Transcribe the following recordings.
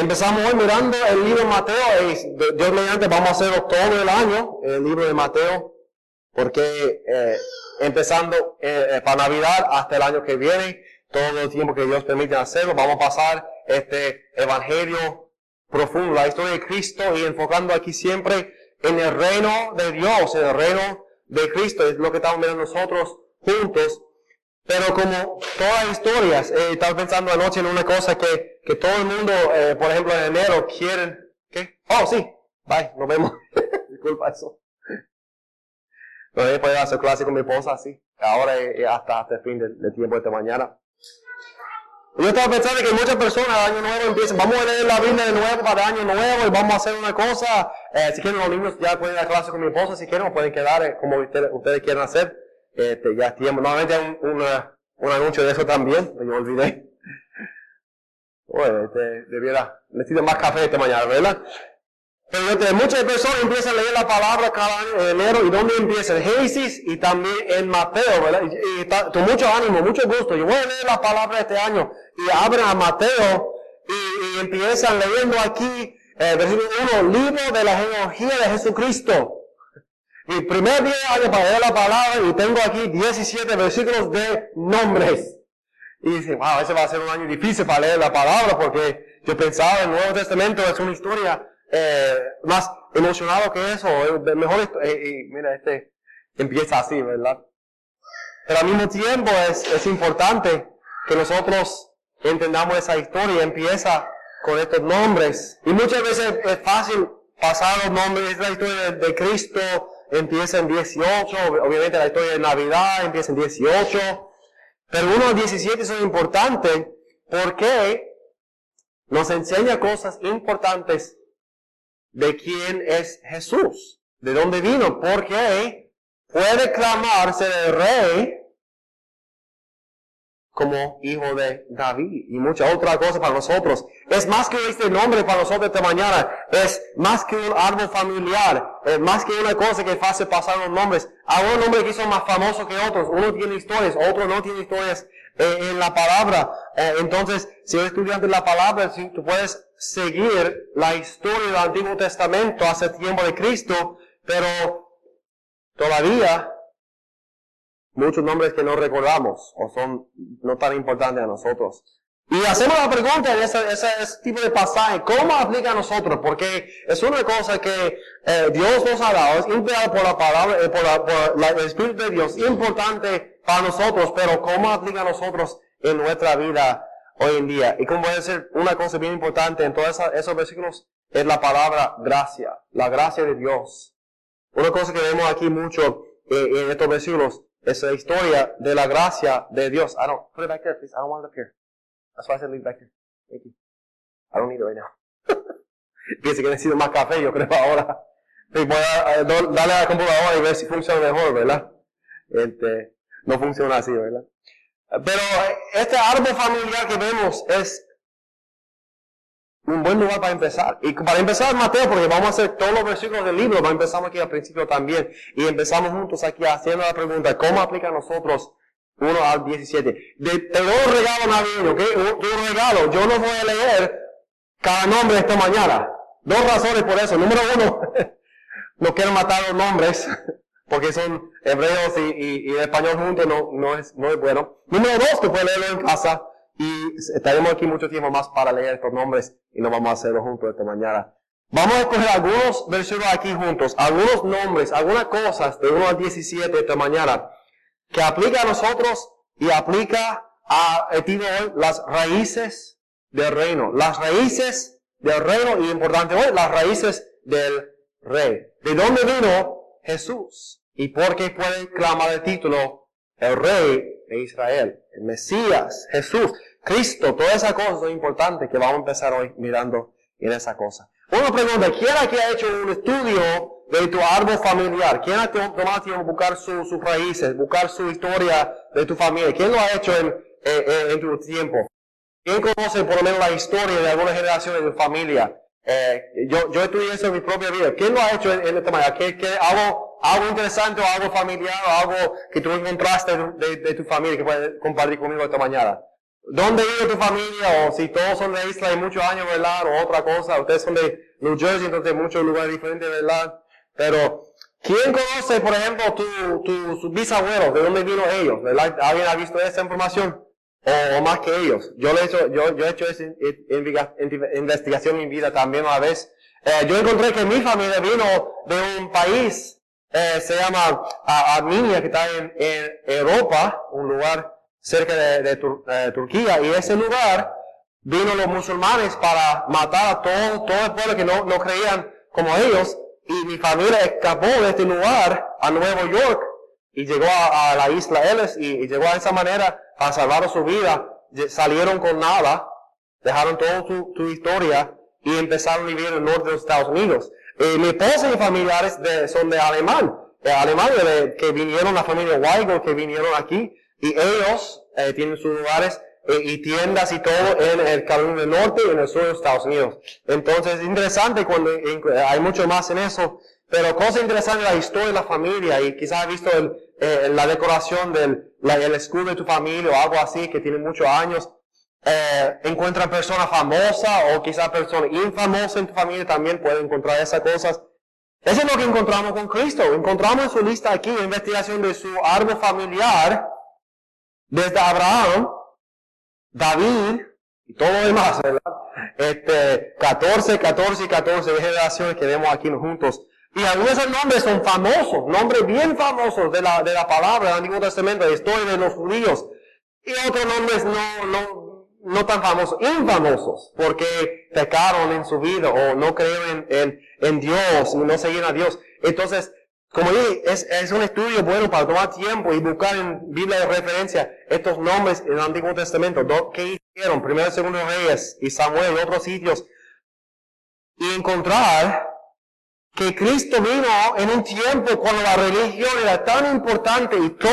Empezamos hoy mirando el libro de Mateo y Dios mediante vamos a hacerlo todo el año, el libro de Mateo, porque eh, empezando eh, eh, para Navidad hasta el año que viene, todo el tiempo que Dios permite hacerlo, vamos a pasar este evangelio profundo, la historia de Cristo y enfocando aquí siempre en el reino de Dios, en el reino de Cristo, es lo que estamos mirando nosotros juntos. Pero como todas historias, eh, pensando anoche en una cosa que, que todo el mundo, eh, por ejemplo en enero, quieren, ¿qué? Oh, sí, bye, nos vemos. Disculpa eso. Voy a hacer clase con mi esposa así. Ahora hasta, hasta el fin del, tiempo de esta mañana. Yo estaba pensando que muchas personas año nuevo empiezan, vamos a leer la Biblia de nuevo para el año nuevo y vamos a hacer una cosa. Eh, si quieren los niños ya pueden ir a clase con mi esposa, si quieren, pueden quedar eh, como ustedes, ustedes quieran hacer. Este, ya tiempo. Nuevamente hay un, un, anuncio de eso también, me olvidé. Oye, este, debiera, necesito más café esta mañana, ¿verdad? Pero muchas personas empiezan a leer la palabra cada año en enero. ¿Y dónde empieza? En Génesis y también en Mateo, ¿verdad? Y, con mucho ánimo, mucho gusto. Yo voy a leer la palabra este año. Y abren a Mateo y, y empiezan leyendo aquí, eh, versículo 1, libro de la genealogía de Jesucristo. Y primer día año la palabra y tengo aquí 17 versículos de nombres. Y dice, wow, ese va a ser un año difícil para leer la palabra porque yo pensaba el Nuevo Testamento es una historia eh, más emocionado que eso, mejor, eh, mira, este empieza así, ¿verdad? Pero al mismo tiempo es, es importante que nosotros entendamos esa historia, empieza con estos nombres. Y muchas veces es fácil pasar los nombres, es la historia de, Cristo, empieza en 18, obviamente la historia de Navidad empieza en 18, pero unos 17 son importantes porque nos enseña cosas importantes de quién es Jesús, de dónde vino, porque puede clamarse el rey como hijo de David y muchas otras cosas para nosotros. Es más que este nombre para nosotros esta mañana, es más que un árbol familiar, es más que una cosa que hace pasar los nombres. Hay un nombre que son más famosos que otros, uno tiene historias, otro no tiene historias eh, en la palabra. Eh, entonces, si eres la palabra, si tú puedes seguir la historia del Antiguo Testamento hace tiempo de Cristo, pero todavía muchos nombres que no recordamos o son no tan importantes a nosotros. Y hacemos la pregunta en ese, ese, tipo de pasaje, ¿cómo aplica a nosotros? Porque es una cosa que eh, Dios nos ha dado, es inspirado por la palabra, eh, por, por el Espíritu de Dios, importante para nosotros, pero ¿cómo aplica a nosotros en nuestra vida hoy en día? Y como puede ser una cosa bien importante en todos esos versículos, es la palabra gracia, la gracia de Dios. Una cosa que vemos aquí mucho eh, en estos versículos es la historia de la gracia de Dios. I don't, put it back there, please. I don't want it up here. That's why I said leave back here. Thank you. I don't need it right now. Piense que necesito más café, yo creo, ahora. voy a, darle a la computadora y ver si funciona mejor, ¿verdad? Este, no funciona así, ¿verdad? Pero este árbol familiar que vemos es un buen lugar para empezar. Y para empezar, Mateo, porque vamos a hacer todos los versículos del libro, empezamos aquí al principio también. Y empezamos juntos aquí haciendo la pregunta, ¿cómo aplica a nosotros 1 al 17? De, te doy un regalo navideño, ¿ok? Un, regalo. Yo no voy a leer cada nombre esta mañana. Dos razones por eso. Número uno, no quiero matar los nombres, porque son hebreos y, y, español juntos, no, no, es, no es bueno. Número dos, tú puedes leerlo en casa y estaremos aquí mucho tiempo más para leer estos nombres y no vamos a hacerlo juntos esta mañana. Vamos a escoger algunos versículos aquí juntos, algunos nombres, algunas cosas de 1 al 17 esta mañana que aplica a nosotros y aplica a el hoy las raíces del reino. Las raíces del reino y importante hoy, las raíces del rey. ¿De dónde vino Jesús? ¿Y por qué puede clamar el título el rey de Israel? El Mesías, Jesús. Cristo, todas esas cosas son importantes que vamos a empezar hoy mirando en esa cosa. Una pregunta, ¿quién aquí ha hecho un estudio de tu árbol familiar? ¿Quién ha tomado tiempo buscar sus raíces, buscar su historia de tu familia? ¿Quién lo ha hecho en, en, tu tiempo? ¿Quién conoce por lo menos la historia de alguna generación de tu familia? Eh, yo, yo estudié eso en mi propia vida. ¿Quién lo ha hecho en, esta manera? ¿Qué, qué, algo, algo interesante o algo familiar o algo que tú encontraste de, de tu familia que puedes compartir conmigo esta mañana? Dónde vive tu familia, o si todos son de isla y muchos años, ¿verdad? O otra cosa, ustedes son de New Jersey, entonces muchos lugares diferentes, ¿verdad? Pero, ¿quién conoce, por ejemplo, tu, tu, sus bisabuelos? ¿De dónde vino ellos? ¿Verdad? ¿Alguien ha visto esa información? O, más que ellos. Yo, le he hecho, yo, yo he hecho esa investigación en mi vida también una vez. Eh, yo encontré que mi familia vino de un país, eh, se llama Armenia, que está en Europa, un lugar cerca de, de eh, Turquía, y ese lugar vino los musulmanes para matar a todo, todo el pueblo que no, no creían como ellos, y mi familia escapó de este lugar a Nueva York y llegó a, la isla Ellis y, llegó a esa manera a salvar su vida. Salieron con nada, dejaron toda su, historia y empezaron a vivir en el norte de Estados Unidos. Eh, mi esposa y familiares son de alemán, de Alemania, de, que vinieron la familia Weigel, que vinieron aquí, y ellos eh, tienen sus lugares eh, y tiendas y todo en el Carolina del Norte y en el sur de Estados Unidos. Entonces es interesante cuando hay mucho más en eso, pero cosa interesante la historia de la familia y quizás has visto el, la decoración del el escudo de tu familia o algo así que tiene muchos años. Eh, encuentran personas famosas o quizás personas infamosas en tu familia también pueden encontrar esas cosas. Eso es lo que encontramos con Cristo. Encontramos en su lista aquí, investigación de su árbol familiar, desde Abraham, David y todo lo demás, ¿verdad? Este, 14, 14 y 14 generaciones que vemos aquí juntos. Y algunos nombres son famosos, nombres bien famosos de la, de la palabra del Antiguo Testamento, de historia de los judíos. Y otros nombres no, no, no tan famosos, infamosos, porque pecaron en su vida o no creen en, en, Dios y no seguían a Dios. Entonces, como dije, es, es un estudio bueno para tomar tiempo y buscar en Biblia de referencia estos nombres en el Antiguo Testamento, ¿qué hicieron? Primero Segundo Reyes y Samuel y otros sitios. Y encontrar que Cristo vino en un tiempo cuando la religión era tan importante y todo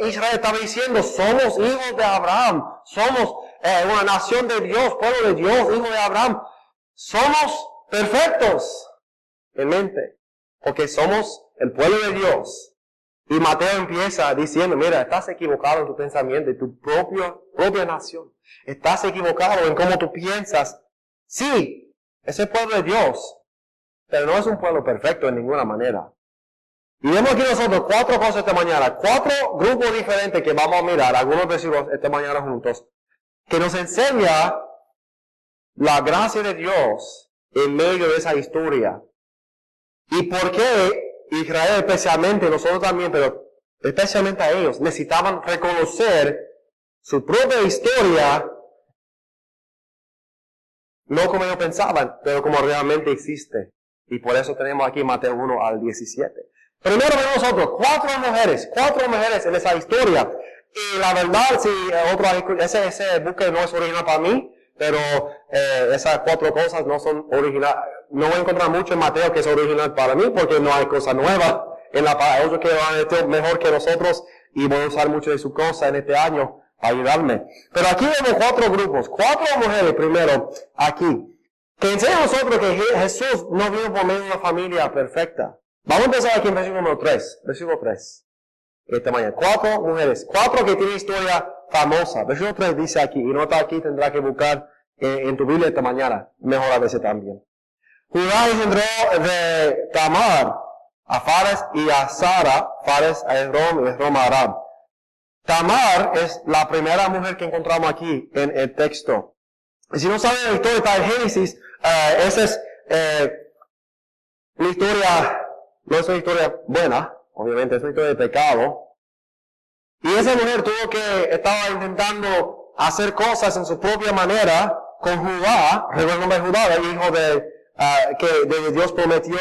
Israel estaba diciendo, somos hijos de Abraham, somos eh, una nación de Dios, pueblo de Dios, hijo de Abraham. Somos perfectos en mente, porque somos el pueblo de Dios. Y Mateo empieza diciendo, mira, estás equivocado en tu pensamiento, en tu propio, propia nación. Estás equivocado en cómo tú piensas. Sí, es el pueblo de Dios, pero no es un pueblo perfecto en ninguna manera. Y vemos aquí nosotros cuatro cosas esta mañana, cuatro grupos diferentes que vamos a mirar, algunos versículos esta mañana juntos, que nos enseña la gracia de Dios en medio de esa historia. Y por qué Israel especialmente, nosotros también, pero especialmente a ellos, necesitaban reconocer su propia historia, no como ellos pensaban, pero como realmente existe. Y por eso tenemos aquí Mateo 1 al 17. Primero vemos nosotros cuatro mujeres, cuatro mujeres en esa historia y la verdad, si otro, ese, ese buque no es original para mí, pero eh, esas cuatro cosas no son originales. No voy a encontrar mucho en Mateo que es original para mí, porque no hay cosa nueva en la palabra. Otros que van mejor que nosotros y voy a usar mucho de su cosa en este año para ayudarme. Pero aquí vemos cuatro grupos, cuatro mujeres primero aquí, que enseñan a nosotros que Jesús no vino por medio de una familia perfecta. Vamos a empezar aquí en versículo número 3, versículo 3 esta mañana. Cuatro mujeres, cuatro que tienen historia famosa. Versículo 3 dice aquí, y nota aquí, tendrá que buscar eh, en tu Biblia esta mañana, mejor a veces también. Judá engendró de Tamar a Fares y a Sara, Fares a Esrom y Esrom a Aram. Tamar es la primera mujer que encontramos aquí en el texto. Y si no saben la historia de Génesis, eh, esa es eh, una historia, no es una historia buena, obviamente es un de pecado. Y esa mujer tuvo que, estaba intentando hacer cosas en su propia manera con Judá, recuerda el nombre de Judá, el hijo de, ah, que de Dios prometió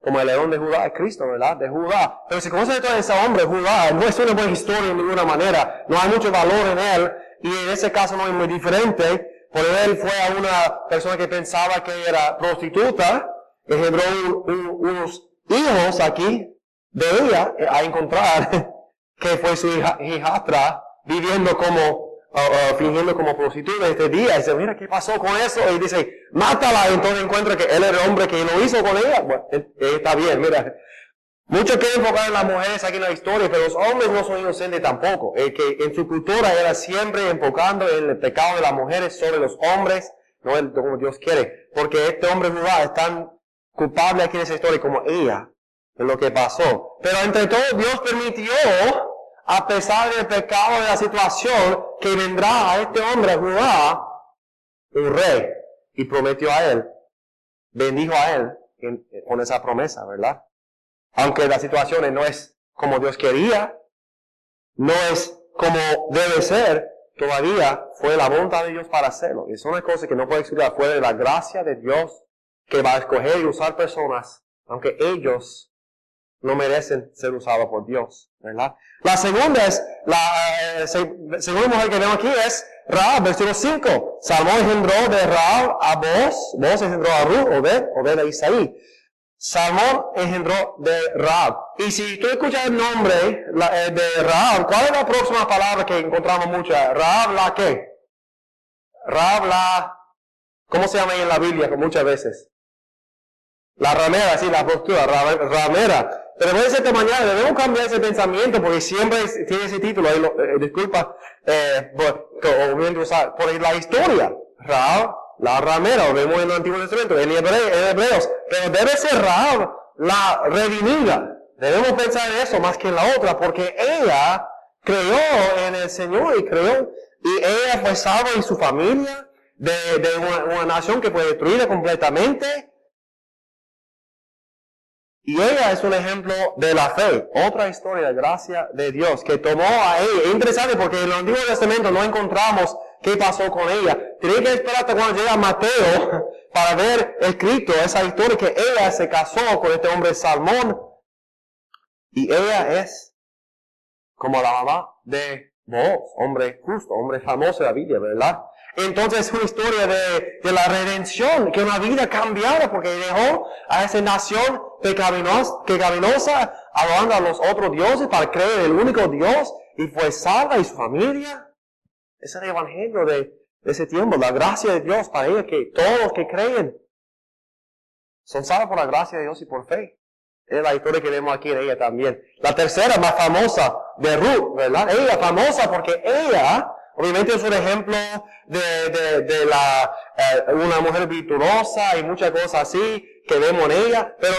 como el león de Judá, es Cristo, ¿verdad? De Judá. Pero si conoce todo ese hombre, Judá, no es una buena historia de ninguna manera, no hay mucho valor en él, y en ese caso no es muy diferente, porque él fue a una persona que pensaba que era prostituta, engendró unos hijos aquí, de ella eh, a encontrar que fue su hija, hijastra viviendo como, fingiendo como prostituta este día. Y dice, mira, ¿qué pasó con eso? Y dice, mátala. Y entonces encuentra que él era el hombre que lo hizo con ella. Bueno, está bien, mira. Muchos quieren enfocar en las mujeres aquí en la historia, pero los hombres no son inocentes tampoco. El que en su cultura era siempre enfocando en el pecado de las mujeres sobre los hombres, no el, como Dios quiere. Porque este hombre Judá es tan culpable aquí en esa historia como ella, en lo que pasó. Pero entre todo, Dios permitió, a pesar del pecado de la situación, que vendrá a este hombre Judá, un rey, y prometió a él, bendijo a él con esa promesa, ¿verdad? Aunque la situación no es como Dios quería, no es como debe ser, todavía fue la voluntad de Dios para hacerlo. Y son las cosas que no puede estudiar fuera de la gracia de Dios que va a escoger y usar personas, aunque ellos no merecen ser usados por Dios, ¿verdad? La segunda es, la eh, segunda mujer que vemos aquí es Raab, versículo 5. Salmón engendró de Raab a vos, vos engendró a Ruth, Obed, Obed a Isaí. Salmón engendró de Raab. Y si tú escuchas el nombre eh, de Raab, ¿cuál es la próxima palabra que encontramos mucho? Raab la qué? Raab la, ¿cómo se llama ahí en la Biblia muchas veces? La ramera, sí, la postura, ramera. Pero en esta mañana debemos cambiar ese pensamiento porque siempre tiene ese título. Eh, disculpa, eh, por, la historia. Raab la ramera, lo vemos en el Antiguo Testamento, en, Hebreos, pero debe ser Raab la redimida. Debemos pensar en eso más que en la otra, porque ella creyó en el Señor y creyó, y ella fue salva en su familia de, una, nación que fue destruida completamente. Y ella es un ejemplo de la fe, otra historia de gracia de Dios que tomó a ella. Es interesante porque en el Antiguo Testamento no encontramos qué pasó con ella. Tiene que esperar cuando llega Mateo para ver escrito esa historia que ella se casó con este hombre Salmón. Y ella es como la mamá de vos, hombre justo, hombre famoso de la Biblia, ¿verdad? Entonces es una historia de, de, la redención, que una vida cambiada porque dejó a esa nación pecaminosa, pecaminosa adorando a los otros dioses para creer en el único Dios y fue salva y su familia. Es el evangelio de, ese tiempo, la gracia de Dios para ella, que todos los que creen son salvos por la gracia de Dios y por fe. Es la historia que vemos aquí en ella también. La tercera, más famosa, de Ruth, ¿verdad? Ella famosa porque ella, obviamente es un ejemplo de, de, de la, eh, una mujer virtuosa y muchas cosas así que vemos en ella, pero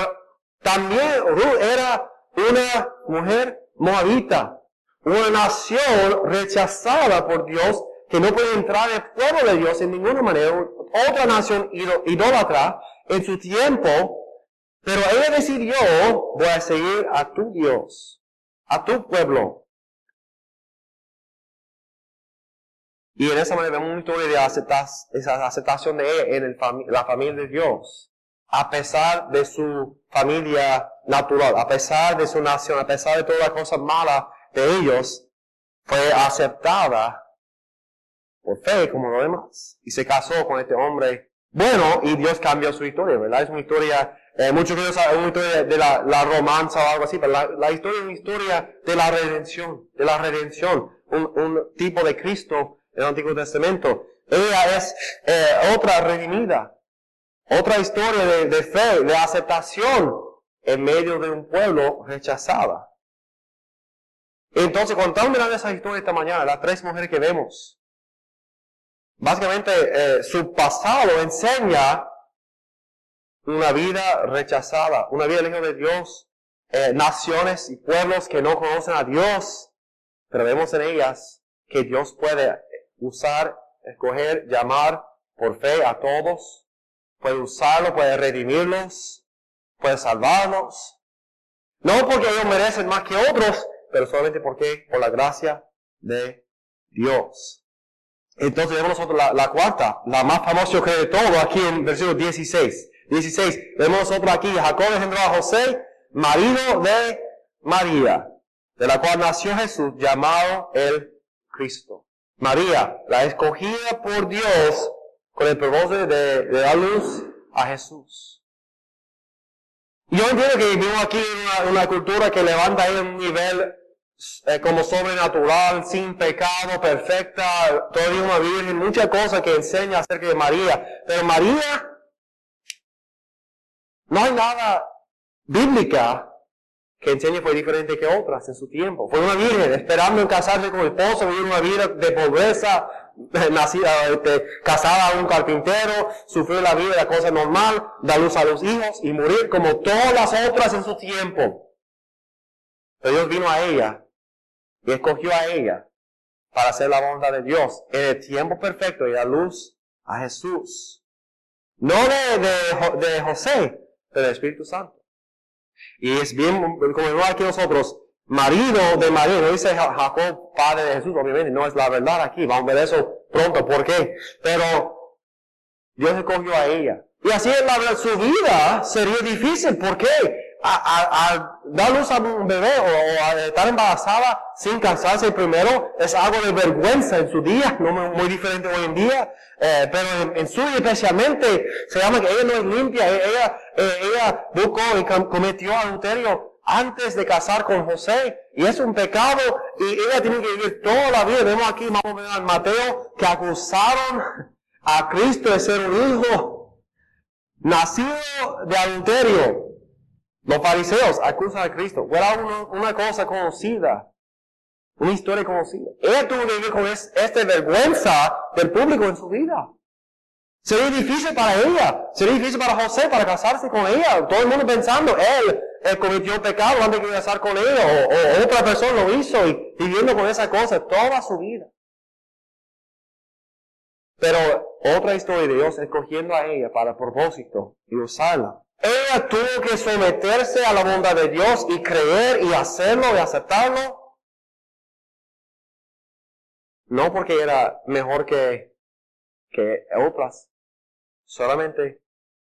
también Ruth era una mujer moabita, una nación rechazada por Dios que no puede entrar el pueblo de Dios en ninguna manera, otra nación idólatra en su tiempo, pero ella decidió, voy a seguir a tu Dios, a tu pueblo. Y en esa manera vemos una historia de esa aceptación de ella en la familia de Dios, a pesar de su familia natural, a pesar de su nación, a pesar de todas las cosas malas de ellos fue aceptada por fe como lo demás. Y se casó con este hombre bueno y Dios cambió su historia, ¿verdad? Es una historia, eh, muchos de saben, una historia de la, la, romanza o algo así, pero la, historia es una historia de la redención, de la redención, un, un tipo de Cristo el Antiguo Testamento. Ella es eh, otra redimida, otra historia de, fe, de aceptación en medio de un pueblo rechazada. Entonces, cuando estamos mirando esa historia esta mañana, las tres mujeres que vemos, básicamente eh, su pasado enseña una vida rechazada, una vida lejos de Dios, eh, naciones y pueblos que no conocen a Dios, pero vemos en ellas que Dios puede usar, escoger, llamar por fe a todos, puede usarlo, puede redimirlos, puede salvarlos. No porque ellos merecen más que otros, pero solamente porque por la gracia de Dios. Entonces vemos nosotros la, cuarta, la más famosa que de todo, aquí en versículo 16. 16, vemos nosotros aquí, Jacob engendró a José, marido de María, de la cual nació Jesús, llamado el Cristo. María, la escogida por Dios con el propósito de, dar luz a Jesús. Yo entiendo que vivimos aquí en una, cultura que levanta ahí un nivel eh, como sobrenatural, sin pecado, perfecta, todavía una virgen, muchas cosas que enseña acerca de María. Pero María, no hay nada bíblica que enseñe fue diferente que otras en su tiempo. Fue una virgen esperando en casarse con el esposo, vivir una vida de pobreza, nacida, este, casada a un carpintero, sufrió la vida, la cosa normal, da luz a los hijos y morir como todas las otras en su tiempo. Pero Dios vino a ella y escogió a ella para hacer la bondad de Dios en el tiempo perfecto y da luz a Jesús. No de, de, de José, pero del Espíritu Santo. Y es bien, como vemos aquí nosotros, marido de María, no dice Jacob, padre de Jesús, obviamente, no es la verdad aquí, vamos a ver eso pronto, ¿por qué? Pero Dios escogió a ella. Y así en la, su vida sería difícil, ¿por qué? A, dar luz a un bebé o, a estar embarazada sin casarse primero es algo de vergüenza en su día, no muy, diferente hoy en día, eh, pero en, su día especialmente se llama que ella no es limpia, e, ella, eh, ella buscó y cometió adulterio antes de casar con José y es un pecado y ella tiene que vivir toda la vida. Vemos aquí, vamos a ver en Mateo, que acusaron a Cristo de ser un hijo nacido de adulterio. Los fariseos acusan a Cristo. Era una, cosa conocida. Una historia conocida. Ella tuvo que vivir con esta vergüenza del público en su vida. Sería difícil para ella. Sería difícil para José para casarse con ella. Todo el mundo pensando, él, él cometió pecado antes de casar con ella. O, otra persona lo hizo y viviendo con esa cosa toda su vida. Pero otra historia de Dios escogiendo a ella para propósito y usarla ella tuvo que someterse a la bondad de Dios y creer y hacerlo y aceptarlo. No porque era mejor que, que otras, solamente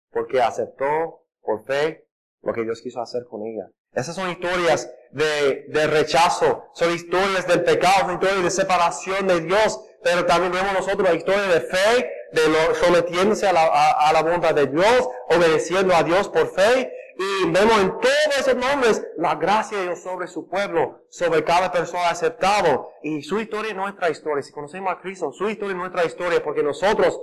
porque aceptó por fe lo que Dios quiso hacer con ella. Esas son historias de, de rechazo, son historias del pecado, son historias de separación de Dios, pero también vemos nosotros la historia de fe de lo, sometiéndose a la, a, la voluntad de Dios, obedeciendo a Dios por fe. Y vemos en todos esos nombres la gracia de Dios sobre su pueblo, sobre cada persona aceptado. Y su historia es nuestra historia. Si conocemos a Cristo, su historia es nuestra historia, porque nosotros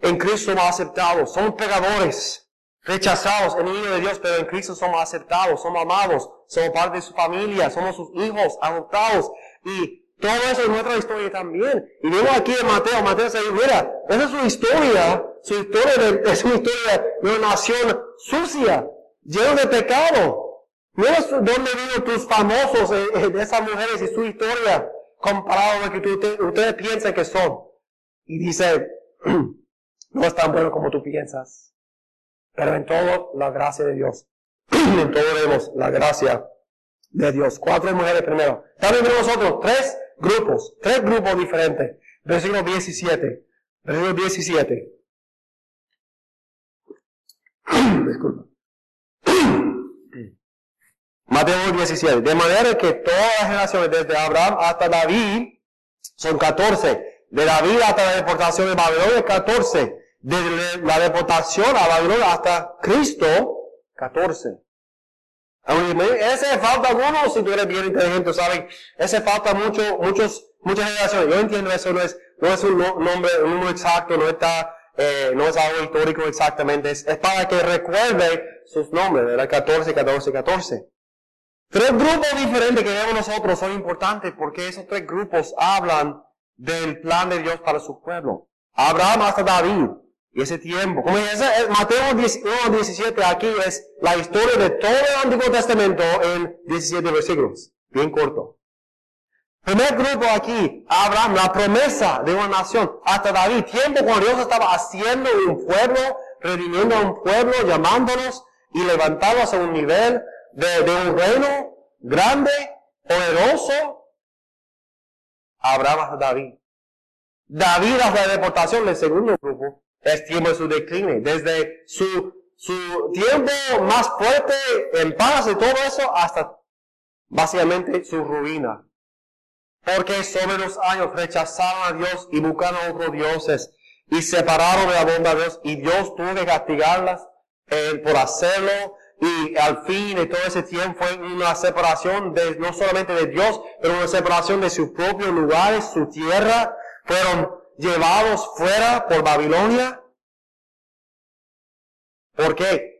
en Cristo somos aceptados, somos pecadores, rechazados, enemigos de Dios, pero en Cristo somos aceptados, somos amados, somos parte de su familia, somos sus hijos adoptados. Y todo eso es nuestra historia también. Y vemos aquí en Mateo, Mateo dice, mira, esa es su historia, su historia de, es una historia de una nación sucia, llena de pecado. Mira dónde viven tus famosos eh, eh, de esas mujeres y su historia comparado a lo que ustedes piensan que son. Y dice, no es tan bueno como tú piensas. Pero en todo, la gracia de Dios. en todo vemos la gracia de Dios. Cuatro mujeres primero. También nosotros, tres grupos, tres grupos diferentes. Versículo 17. Versículo 17. Disculpa. Mateo 17. De manera que todas las generaciones, desde Abraham hasta David, son 14. De David hasta la deportación de Babilonia, 14. De la deportación a Babilonia hasta Cristo, 14. Ese falta algunos, si tú eres bien inteligente, saben, ese falta mucho, muchos, muchas generaciones. Yo entiendo eso, no es, no es un nombre, un número exacto, no está, eh, no es algo histórico exactamente, es, para que recuerde sus nombres, era 14, 14, 14. Tres grupos diferentes que vemos nosotros son importantes porque esos tres grupos hablan del plan de Dios para su pueblo. Abraham hasta David, y ese tiempo, como dice, Mateo 17 aquí es la historia de todo el Antiguo Testamento en 17 versículos. Bien corto. Primer grupo aquí, Abraham, la promesa de una nación. Hasta David, tiempo cuando Dios estaba haciendo un pueblo, redimiendo a un pueblo, llamándonos y levantándonos a un nivel de, de un reino grande, poderoso. Abraham hasta David. David hasta la deportación del segundo grupo es tiempo de su decline, desde su, su tiempo más fuerte en paz y todo eso hasta básicamente su ruina. Porque sobre los años rechazaron a Dios y buscaron a otros dioses y separaron de la bondad de Dios y Dios tuvo que castigarlas eh, por hacerlo y al fin de todo ese tiempo fue una separación de, no solamente de Dios, pero una separación de sus propios lugares, su tierra, fueron llevados fuera por Babilonia? ¿Por qué?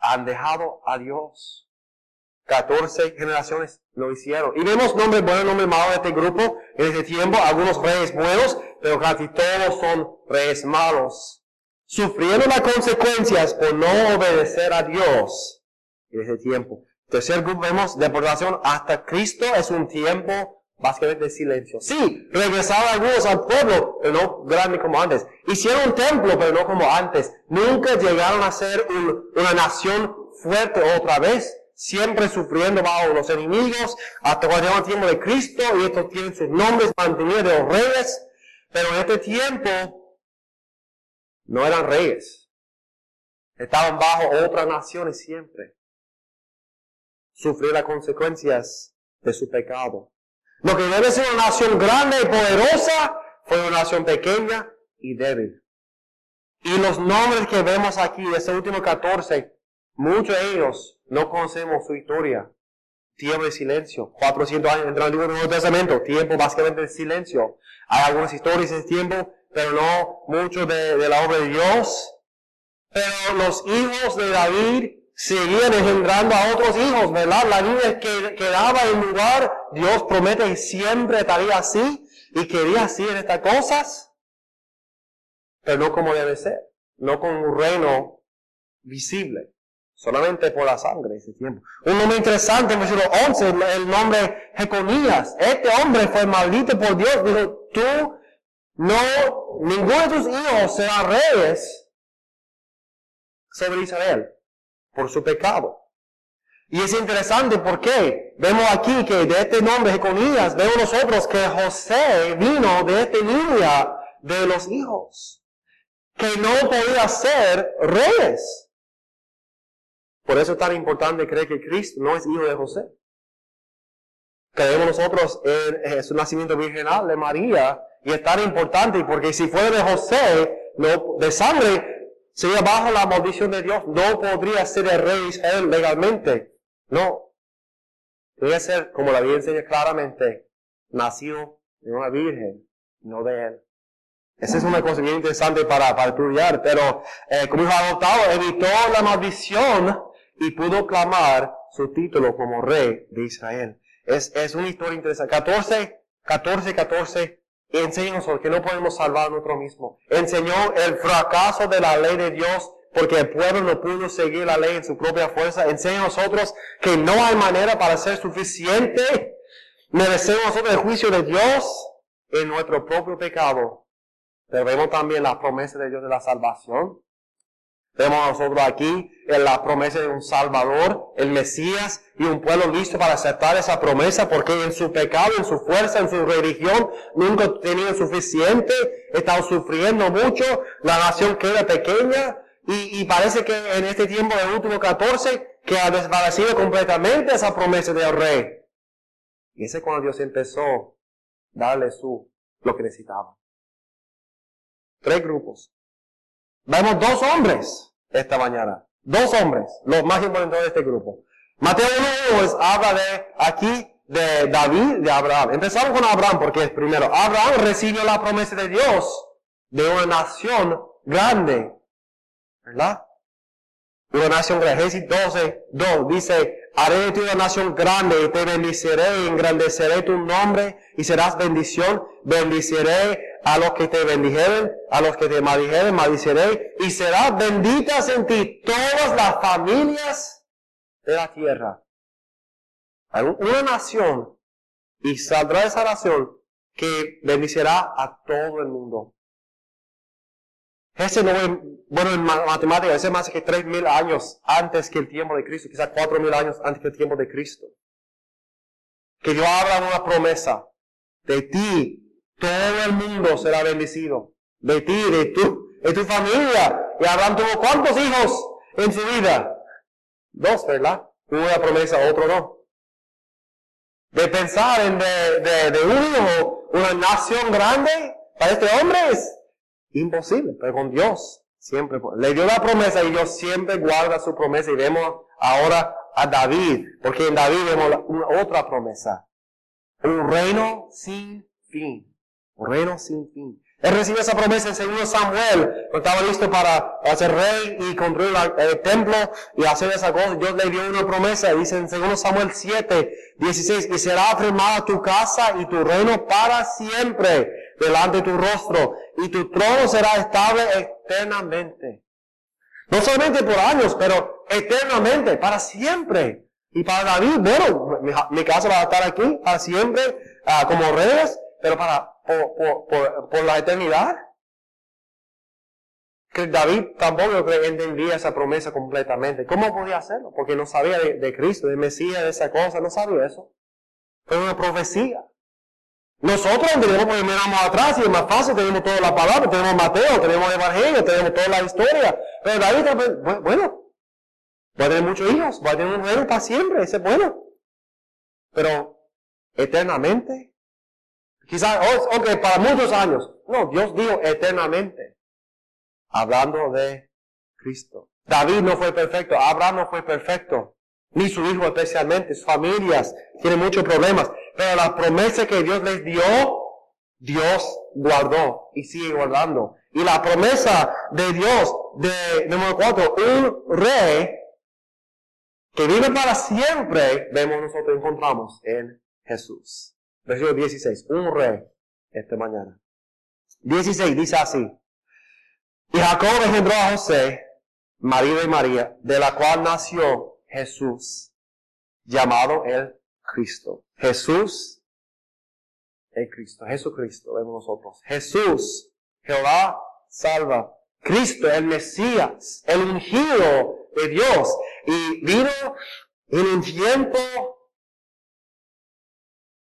han dejado a Dios. 14 generaciones lo hicieron. Y vemos nombres buenos, nombres malos de este grupo en ese tiempo, algunos reyes buenos, pero casi todos son reyes malos. Sufriendo las consecuencias por no obedecer a Dios en ese tiempo. Tercer grupo vemos deportación hasta Cristo es un tiempo básicamente silencio. Sí, regresaron algunos al pueblo, pero no grande como antes. Hicieron un templo, pero no como antes. Nunca llegaron a ser una nación fuerte otra vez siempre sufriendo bajo los enemigos, hasta cuando llegó el tiempo de Cristo, y estos tienen sus nombres mantenidos de los reyes, pero en este tiempo no eran reyes, estaban bajo otras naciones siempre, sufrir las consecuencias de su pecado. Lo que debe ser una nación grande y poderosa fue una nación pequeña y débil. Y los nombres que vemos aquí, de ese último 14, muchos de ellos no conocemos su historia. Tiempo de silencio. 400 años dentro del Nuevo Testamento. Tiempo básicamente de silencio. Hay algunas historias de tiempo, pero no mucho de, la obra de Dios. Pero los hijos de David seguían engendrando a otros hijos, ¿verdad? La vida que quedaba en lugar, Dios promete que siempre estaría así y quería hacer estas cosas, pero no como debe ser, no con un reino visible solamente por la sangre ese tiempo. Un nombre interesante, en versículo 11, el nombre Jeconías. Este hombre fue maldito por Dios. Dijo, tú no, ninguno de tus hijos será reyes sobre Israel por su pecado. Y es interesante porque vemos aquí que de este nombre Jeconías, vemos nosotros que José vino de esta línea de los hijos, que no podía ser reyes. Por eso es tan importante creer que Cristo no es hijo de José. Creemos nosotros en su nacimiento virginal de María y es tan importante porque si fuera de José, no, de sangre, sería bajo la maldición de Dios, no podría ser el rey de Israel legalmente. No. Debe ser, como la Biblia enseña claramente, nacido de una virgen, no de él. Esa es una cosa bien interesante para, para estudiar, pero eh, como hijo adoptado evitó la maldición y pudo clamar su título como rey de Israel. Es, es una historia interesante. 14, 14, 14 enseña que no podemos salvar a nosotros mismos. Enseñó el fracaso de la ley de Dios porque el pueblo no pudo seguir la ley en su propia fuerza. Enseña a nosotros que no hay manera para ser suficiente. Merecemos el juicio de Dios en nuestro propio pecado. Pero vemos también la promesa de Dios de la salvación. Vemos nosotros aquí en la promesa de un Salvador, el Mesías y un pueblo listo para aceptar esa promesa porque en su pecado, en su fuerza, en su religión nunca tenían suficiente, estaban sufriendo mucho, la nación queda pequeña y, parece que en este tiempo del último 14 que ha desvanecido completamente esa promesa del rey. Y ese es cuando Dios empezó a darle su, lo que necesitaba. Tres grupos. Vemos dos hombres esta mañana. Dos hombres, los más importantes de este grupo. Mateo 1 habla de aquí de David, de Abraham. Empezamos con Abraham porque es primero. Abraham recibió la promesa de Dios de una nación grande. ¿Verdad? Una nación grande. Génesis 12, 2 dice, haré de ti una nación grande y te bendiciré y engrandeceré tu nombre y serás bendición. Bendiciré a los que te bendijeren, a los que te maldijeren, maldiciré, y serán benditas en ti todas las familias de la tierra. Hay una nación, y saldrá esa nación que bendicirá a todo el mundo. Ese no es, bueno, en matemáticas, ese es más que tres mil años antes que el tiempo de Cristo, quizás cuatro mil años antes que el tiempo de Cristo. Que Dios habla una promesa de ti, todo el mundo será bendecido. De ti, de tu, de tu familia. Y Abraham tuvo cuántos hijos en su vida? Dos, ¿verdad? Una promesa, otro no. De pensar en de, de, de un hijo, una nación grande, para este hombre es imposible, pero con Dios siempre. Le dio la promesa y Dios siempre guarda su promesa y vemos ahora a David, porque en David vemos una, otra promesa. Un reino sin fin reino sin fin. Él recibió esa promesa en 2 Samuel, cuando estaba listo para ser rey y construir el templo y hacer esa cosa. Dios le dio una promesa, dice en 2 Samuel 7, 16, y será afirmada tu casa y tu reino para siempre delante de tu rostro, y tu trono será estable eternamente. No solamente por años, pero eternamente, para siempre. Y para David, bueno, mi, casa va a estar aquí para siempre, ah, como reyes, pero para por, la eternidad. Que David tampoco entendía esa promesa completamente. ¿Cómo podía hacerlo? Porque no sabía de, Cristo, de Mesías, de esa cosa, no sabía eso. Fue una profecía. Nosotros tenemos, pues miramos atrás y es más fácil, tenemos toda la palabra, tenemos Mateo, tenemos Evangelio, tenemos toda la historia. Pero David, bueno, va a tener muchos hijos, va a tener un reino para siempre, ese es bueno. Pero eternamente, Quizás, oh, ok, para muchos años. No, Dios dijo eternamente. Hablando de Cristo. David no fue perfecto, Abraham no fue perfecto, ni su hijo especialmente, sus familias tienen muchos problemas. Pero la promesa que Dios les dio, Dios guardó y sigue guardando. Y la promesa de Dios, de número cuatro, un rey que vive para siempre, vemos nosotros encontramos en Jesús. Versículo 16. Un rey esta mañana. 16 dice así. Y Jacob engendró a José, marido de María, de la cual nació Jesús, llamado el Cristo. Jesús, el Cristo. Jesucristo, vemos nosotros. Jesús, Jehová salva. Cristo, el Mesías, el ungido de Dios. Y vino en un tiempo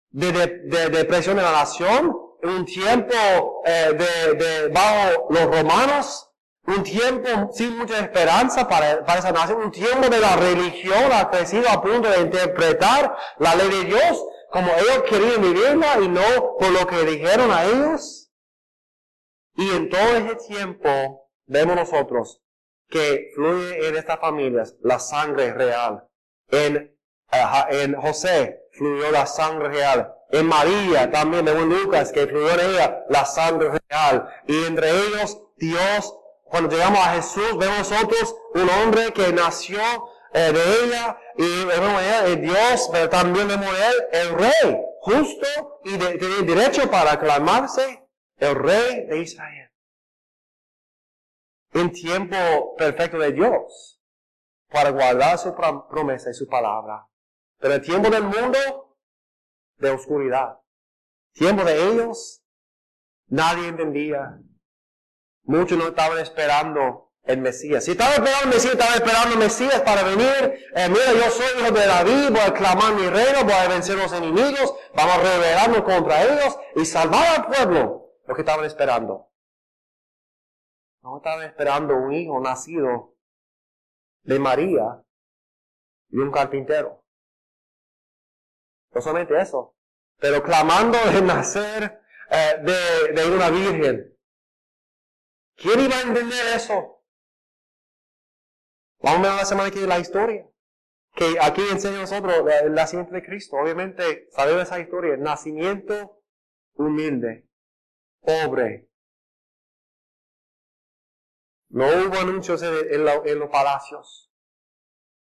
de, de, depresión en la nación, un tiempo eh, de, de, bajo los romanos, un tiempo sin mucha esperanza para, para esa nación, un tiempo de la religión ha crecido a punto de interpretar la ley de Dios como ellos querían vivirla y no por lo que dijeron a ellos. Y en todo ese tiempo vemos nosotros que fluye en estas familias la sangre real. En, en José fluyó la sangre real. En María también, en Lucas, que fluyó en ella la sangre real. Y entre ellos, Dios, cuando llegamos a Jesús, vemos nosotros un hombre que nació eh, de ella, y vemos el Dios, pero también vemos él, el rey, justo y de, derecho para aclamarse el rey de Israel. En tiempo perfecto de Dios, para guardar su promesa y su palabra. Pero el tiempo del mundo, de oscuridad. Tiempo de ellos, nadie entendía. Muchos no estaban esperando el Mesías. Si estaba esperando el Mesías, estaba esperando el Mesías para venir. Eh, mira, yo soy hijo de David, voy a clamar mi reino, voy a vencer los enemigos, vamos a rebelarnos contra ellos y salvar al pueblo. Lo que estaban esperando. No estaban esperando un hijo nacido de María y un carpintero. No solamente eso, pero clamando de nacer eh, de una virgen. ¿Quién iba a entender eso? Vamos a ver la semana que la historia. Que aquí enseña nosotros el nacimiento de Cristo. Obviamente, sabemos esa historia. Nacimiento humilde, pobre. No hubo anuncios en, en los palacios.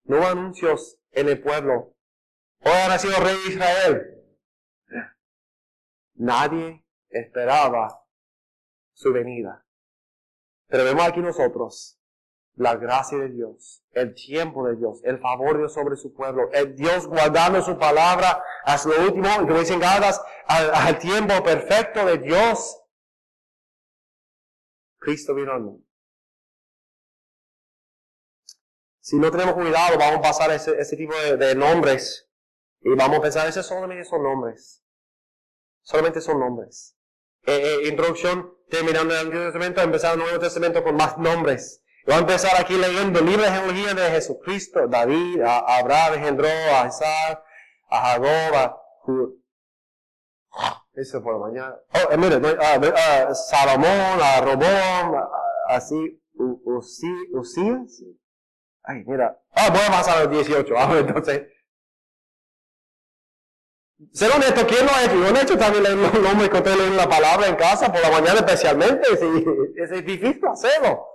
No hubo anuncios en el pueblo. Hoy ha nacido rey de Israel. Nadie esperaba su venida. Pero vemos aquí nosotros la gracia de Dios, el tiempo de Dios, el favor de Dios sobre su pueblo, el Dios guardando su palabra hasta lo último, y como dicen Gadas, al, tiempo perfecto de Dios. Cristo vino al mundo. Si no tenemos cuidado, vamos a pasar ese, ese tipo de nombres y vamos a pensar, esos solamente son nombres. Solamente son nombres. Eh, eh, introducción, terminando el Antiguo Testamento, empezar el Nuevo Testamento con más nombres. Y vamos a empezar aquí leyendo el libro de genealogía de Jesucristo, David, a, Abraham engendró a Isaac, a Jacob, a Eso por mañana. Oh, eh, mire, a, Salomón, a Robón, así, Usías. Ay, mira. Ah, voy a pasar a los 18. Vamos entonces. Ser honesto, ¿quién lo ha hecho? Yo he hecho también leer los nombres que ustedes leen la palabra en casa, por la mañana especialmente. Es, es difícil hacerlo.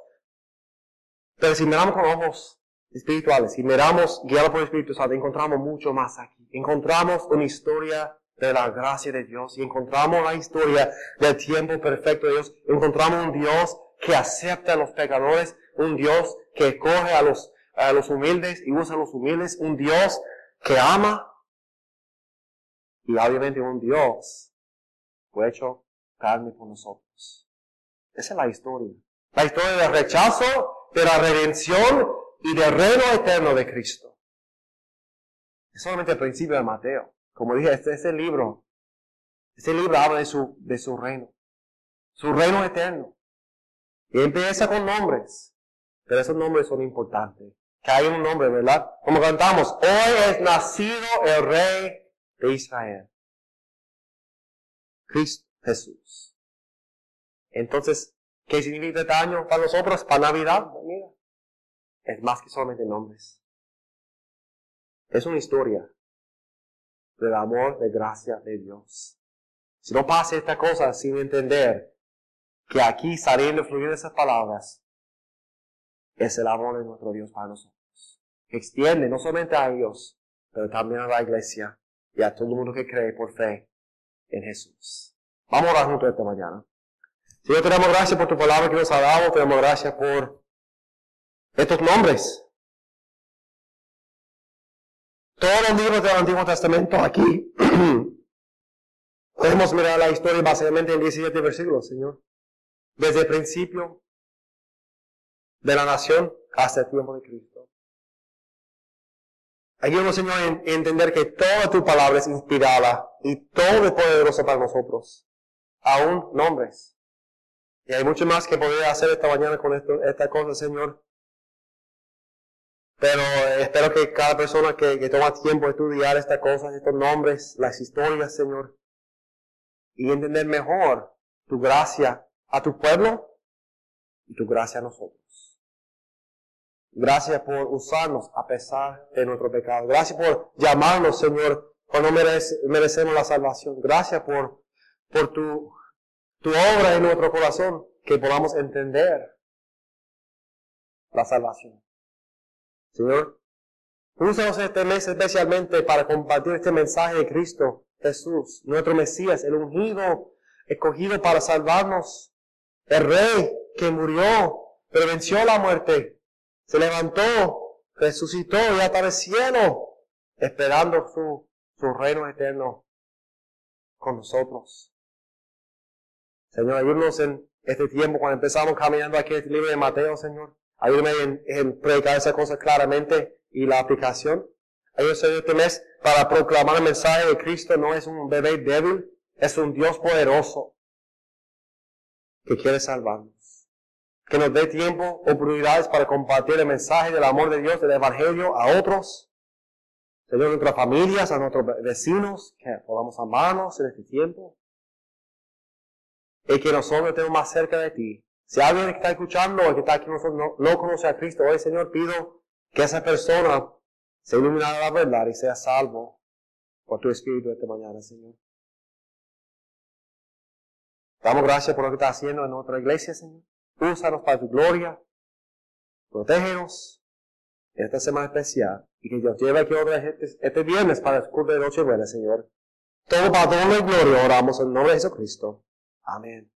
Pero si miramos con ojos espirituales, si miramos guiados por el Espíritu Santo, encontramos mucho más aquí. Encontramos una historia de la gracia de Dios y encontramos la historia del tiempo perfecto de Dios. Encontramos un Dios que acepta a los pecadores, un Dios que coge a los, a los humildes y usa a los humildes, un Dios que ama y obviamente un Dios fue hecho carne por nosotros. Esa es la historia. La historia del rechazo, de la redención y del reino eterno de Cristo. Es solamente el principio de Mateo. Como dije, este, este libro, este libro habla de su, de su reino. Su reino eterno. Y empieza con nombres. Pero esos nombres son importantes. Que hay un nombre, ¿verdad? Como cantamos, hoy es nacido el rey de Israel. Cristo Jesús. Entonces, ¿qué significa este año para nosotros, para Navidad? Mira, es más que solamente nombres. Es una historia del amor, de gracia de Dios. Si no pasa esta cosa sin entender que aquí saliendo fluyendo esas palabras, es el amor de nuestro Dios para nosotros. Extiende no solamente a ellos, pero también a la iglesia y a todo el mundo que cree por fe en Jesús. Vamos a orar juntos esta mañana. Señor, te damos gracias por tu palabra que nos ha dado, te damos gracias por estos nombres. Todos los libros del Antiguo Testamento aquí. Podemos mirar la historia básicamente en 17 versículos, Señor. Desde el principio de la nación hasta el tiempo de Cristo. Ayúdanos, Señor, entender que toda tu palabra es inspirada y todo es poderoso para nosotros. Aún nombres. Y hay mucho más que poder hacer esta mañana con esto, esta cosa, Señor. Pero espero que cada persona que, que toma tiempo de estudiar estas cosas, estos nombres, las historias, Señor, y entender mejor tu gracia a tu pueblo y tu gracia a nosotros. Gracias por usarnos a pesar de nuestro pecado. Gracias por llamarnos, Señor, cuando merecemos la salvación. Gracias por, por tu, tu obra en nuestro corazón, que podamos entender la salvación. Señor, úsanos este mes especialmente para compartir este mensaje de Cristo Jesús, nuestro Mesías, el ungido, escogido para salvarnos, el Rey que murió, prevenció la muerte, se levantó, resucitó y hasta el cielo, esperando su, su reino eterno con nosotros. Señor, ayúdanos en este tiempo cuando empezamos caminando aquí en este libro de Mateo, Señor. Ayúdame en, en predicar esa cosa claramente y la aplicación. Ayúdame en este mes para proclamar el mensaje de Cristo. No es un bebé débil, es un Dios poderoso que quiere salvarnos que nos dé tiempo, oportunidades para compartir el mensaje del amor de Dios, del Evangelio a otros, Señor, a nuestras familias, a nuestros vecinos, que podamos amarnos en este tiempo. Y que nosotros estemos más cerca de ti. Si alguien que está escuchando o que está aquí nosotros no, no conoce a Cristo, hoy Señor pido que esa persona se ilumine a la verdad y sea salvo por tu Espíritu esta mañana, Señor. Damos gracias por lo que está haciendo en nuestra iglesia, Señor. Úsanos para tu gloria. Protégenos en esta semana especial. Y que Dios lleve aquí otra este, este viernes para el culto de Nochebuena, Señor. Todo para toda la gloria oramos en nombre de Jesucristo. Amén.